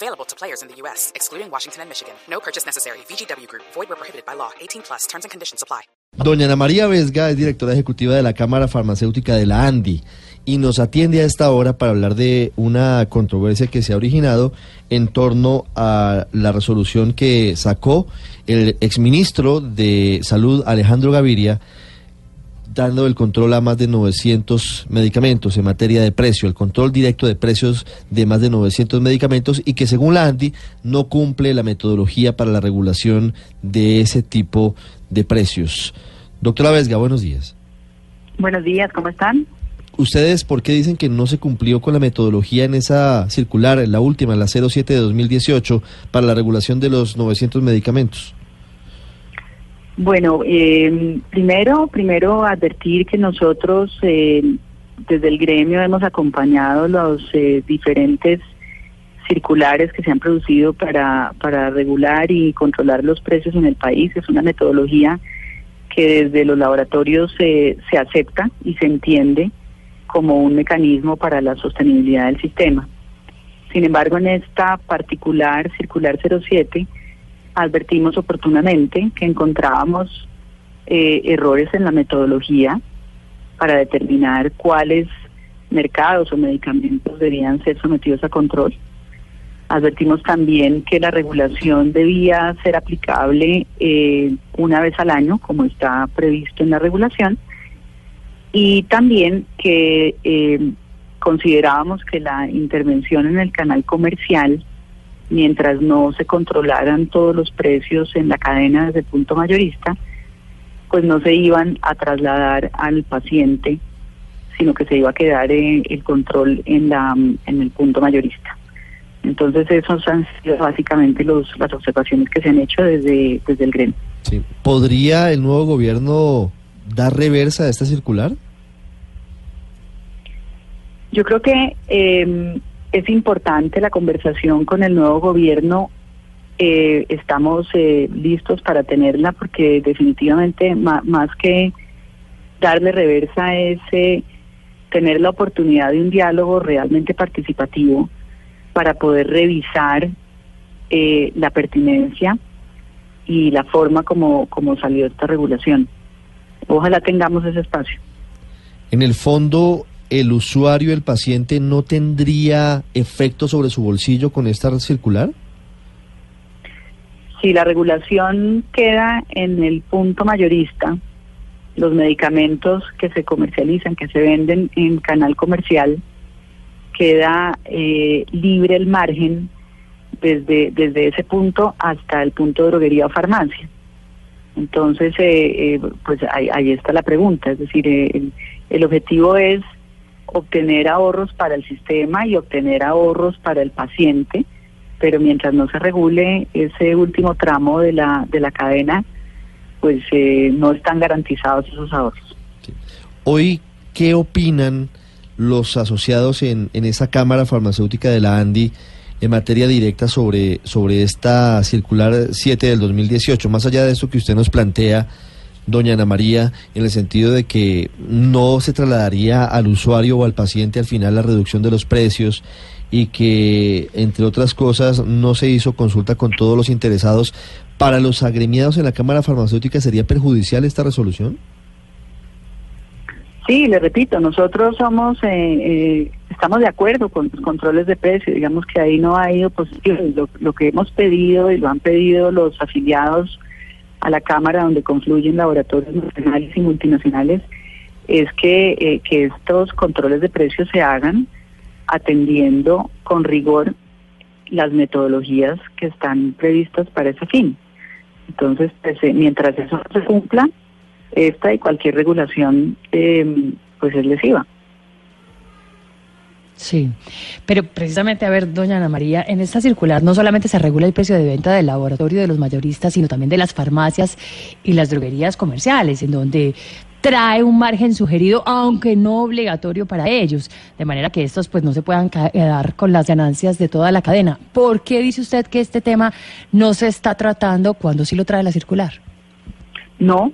Available to players in the U.S., excluding Washington and Michigan. No purchase necessary. VGW Group. Void where prohibited by law. 18 plus. Terms and conditions apply. Doña Ana María Vesga es directora ejecutiva de la Cámara Farmacéutica de la ANDI y nos atiende a esta hora para hablar de una controversia que se ha originado en torno a la resolución que sacó el exministro de Salud Alejandro Gaviria dando el control a más de 900 medicamentos en materia de precio, el control directo de precios de más de 900 medicamentos y que según la ANDI no cumple la metodología para la regulación de ese tipo de precios. Doctora Vesga, buenos días. Buenos días, ¿cómo están? ¿Ustedes por qué dicen que no se cumplió con la metodología en esa circular, en la última, en la 07 de 2018, para la regulación de los 900 medicamentos? Bueno, eh, primero, primero advertir que nosotros eh, desde el gremio hemos acompañado los eh, diferentes circulares que se han producido para, para regular y controlar los precios en el país. Es una metodología que desde los laboratorios se, se acepta y se entiende como un mecanismo para la sostenibilidad del sistema. Sin embargo, en esta particular circular 07, advertimos oportunamente que encontrábamos eh, errores en la metodología para determinar cuáles mercados o medicamentos debían ser sometidos a control. Advertimos también que la regulación debía ser aplicable eh, una vez al año, como está previsto en la regulación, y también que eh, considerábamos que la intervención en el canal comercial mientras no se controlaran todos los precios en la cadena desde el punto mayorista, pues no se iban a trasladar al paciente, sino que se iba a quedar eh, el control en, la, en el punto mayorista. Entonces, esos han sido básicamente los, las observaciones que se han hecho desde, desde el gremio. Sí. ¿Podría el nuevo gobierno dar reversa a esta circular? Yo creo que eh, es importante la conversación con el nuevo gobierno. Eh, estamos eh, listos para tenerla porque definitivamente más que darle reversa es eh, tener la oportunidad de un diálogo realmente participativo para poder revisar la pertinencia y la forma como, como salió esta regulación. Ojalá tengamos ese espacio. En el fondo, el usuario, el paciente, no tendría efecto sobre su bolsillo con esta circular? Si la regulación queda en el punto mayorista, los medicamentos que se comercializan, que se venden en canal comercial, queda eh, libre el margen desde, desde ese punto hasta el punto de droguería o farmacia. Entonces, eh, eh, pues ahí, está la pregunta, es decir, el, el objetivo es obtener ahorros para el sistema y obtener ahorros para el paciente, pero mientras no se regule ese último tramo de la, de la cadena, pues eh, no están garantizados esos ahorros. Hoy, ¿qué opinan los asociados en, en esa Cámara Farmacéutica de la ANDI en materia directa sobre, sobre esta circular 7 del 2018? Más allá de eso que usted nos plantea, doña Ana María, en el sentido de que no se trasladaría al usuario o al paciente al final la reducción de los precios y que, entre otras cosas, no se hizo consulta con todos los interesados. ¿Para los agremiados en la Cámara Farmacéutica sería perjudicial esta resolución? Sí, le repito, nosotros somos, eh, eh, estamos de acuerdo con los controles de precios, digamos que ahí no ha ido positivo. Lo, lo que hemos pedido y lo han pedido los afiliados a la Cámara donde confluyen laboratorios nacionales y multinacionales es que, eh, que estos controles de precios se hagan atendiendo con rigor las metodologías que están previstas para ese fin. Entonces, pues, eh, mientras eso se cumpla, esta y cualquier regulación eh, pues es lesiva. Sí, pero precisamente, a ver, doña Ana María, en esta circular no solamente se regula el precio de venta del laboratorio de los mayoristas, sino también de las farmacias y las droguerías comerciales, en donde trae un margen sugerido, aunque no obligatorio para ellos, de manera que estos pues no se puedan quedar con las ganancias de toda la cadena. ¿Por qué dice usted que este tema no se está tratando cuando sí lo trae la circular? No,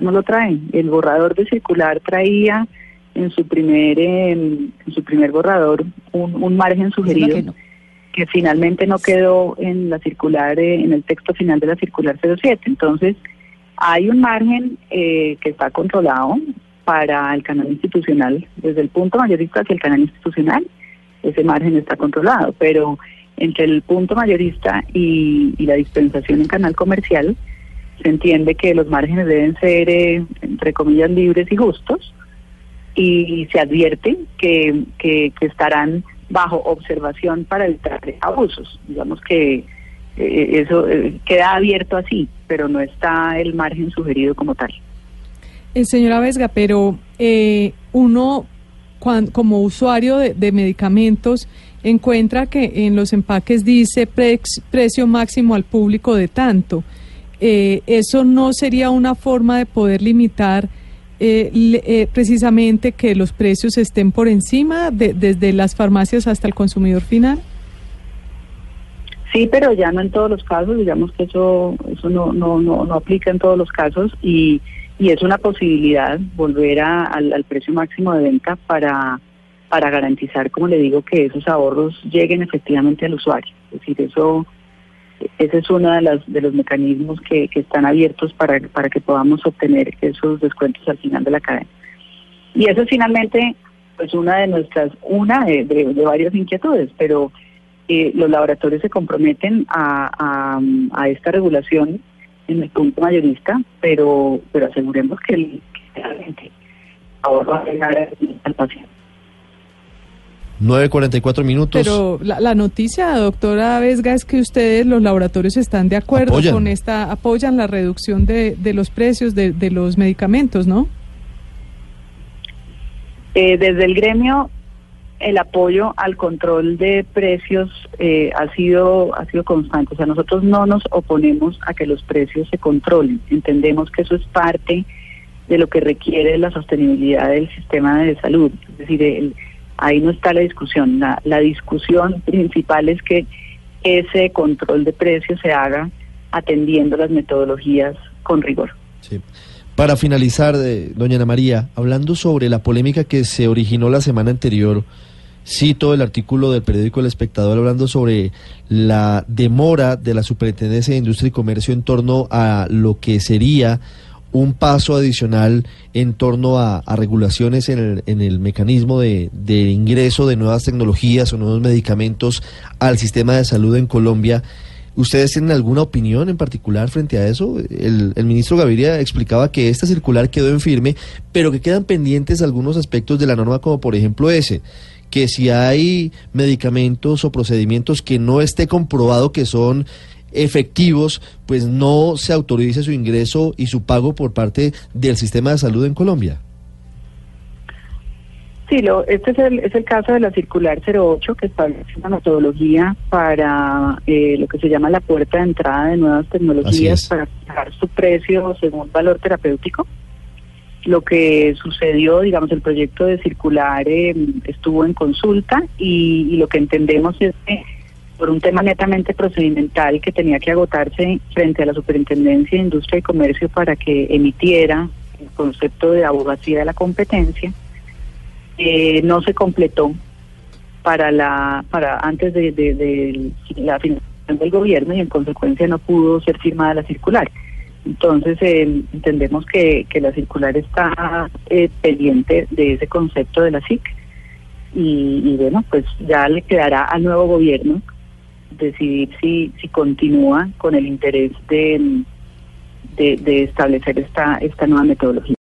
no lo trae. El borrador de circular traía en su primer en su primer borrador un, margen sugerido que, finalmente no quedó en la circular eh, en el texto final de la circular 07 entonces hay un margen eh, que está controlado para el canal institucional. Desde el punto mayorista hacia el canal institucional ese margen está controlado. Pero entre el punto mayorista y, la dispensación en canal comercial se entiende que los márgenes deben ser eh, entre comillas libres y justos y se advierte que, que, estarán bajo observación para evitar abusos. Digamos que eh, eso eh, queda abierto así, pero no está el margen sugerido como tal. Eh, señora Vesga, pero uno como usuario de, medicamentos encuentra que en los empaques dice precio máximo al público de tanto. ¿Eso no sería una forma de poder limitar eh, eh, precisamente que los precios estén por encima de, desde las farmacias hasta el consumidor final? Sí, pero ya no en todos los casos, digamos que eso eso no no no, no aplica en todos los casos y, y es una posibilidad volver a, al, al precio máximo de venta para para garantizar, como le digo, que esos ahorros lleguen efectivamente al usuario. Es decir, eso ese es uno de, las, de los mecanismos que, están abiertos para, para que podamos obtener esos descuentos al final de la cadena. Y eso es finalmente pues una de nuestras, una de, varias inquietudes, pero eh, los laboratorios se comprometen a, esta regulación en el punto mayorista, pero pero aseguremos que, que ahorro va a llegar al paciente. 9.44 minutos. Pero la, noticia, doctora Vesga, es que ustedes, los laboratorios, están de acuerdo con esta, apoyan la reducción de, de los precios de, de, los medicamentos, ¿no? Eh, desde el gremio, el apoyo al control de precios eh, ha sido ha sido constante. O sea, nosotros no nos oponemos a que los precios se controlen. Entendemos que eso es parte de lo que requiere la sostenibilidad del sistema de salud. Es decir, el ahí no está la discusión. La, discusión principal es que ese control de precios se haga atendiendo las metodologías con rigor. Sí. Para finalizar, eh, doña Ana María, hablando sobre la polémica que se originó la semana anterior, cito el artículo del periódico El Espectador hablando sobre la demora de la Superintendencia de Industria y Comercio en torno a lo que sería un paso adicional en torno a, regulaciones en el, en el mecanismo de, ingreso de nuevas tecnologías o nuevos medicamentos al sistema de salud en Colombia. ¿Ustedes tienen alguna opinión en particular frente a eso? El, el, ministro Gaviria explicaba que esta circular quedó en firme, pero que quedan pendientes algunos aspectos de la norma, como por ejemplo ese, que si hay medicamentos o procedimientos que no esté comprobado que son efectivos, pues no se autorice su ingreso y su pago por parte del sistema de salud en Colombia. Sí, lo, este es el, es el caso de la circular 08 que establece una metodología para eh, lo que se llama la puerta de entrada de nuevas tecnologías para fijar su precio según valor terapéutico. Lo que sucedió, digamos, el proyecto de circular eh, estuvo en consulta y, y lo que entendemos es que por un tema netamente procedimental que tenía que agotarse frente a la Superintendencia de Industria y Comercio para que emitiera el concepto de abogacía de la competencia, eh, no se completó para la para antes de, la finalización del gobierno y en consecuencia no pudo ser firmada la circular. Entonces eh, entendemos que, que la circular está eh, pendiente de ese concepto de la SIC y bueno, pues ya le quedará al nuevo gobierno decidir si, si continúa con el interés de, de, establecer esta, esta nueva metodología.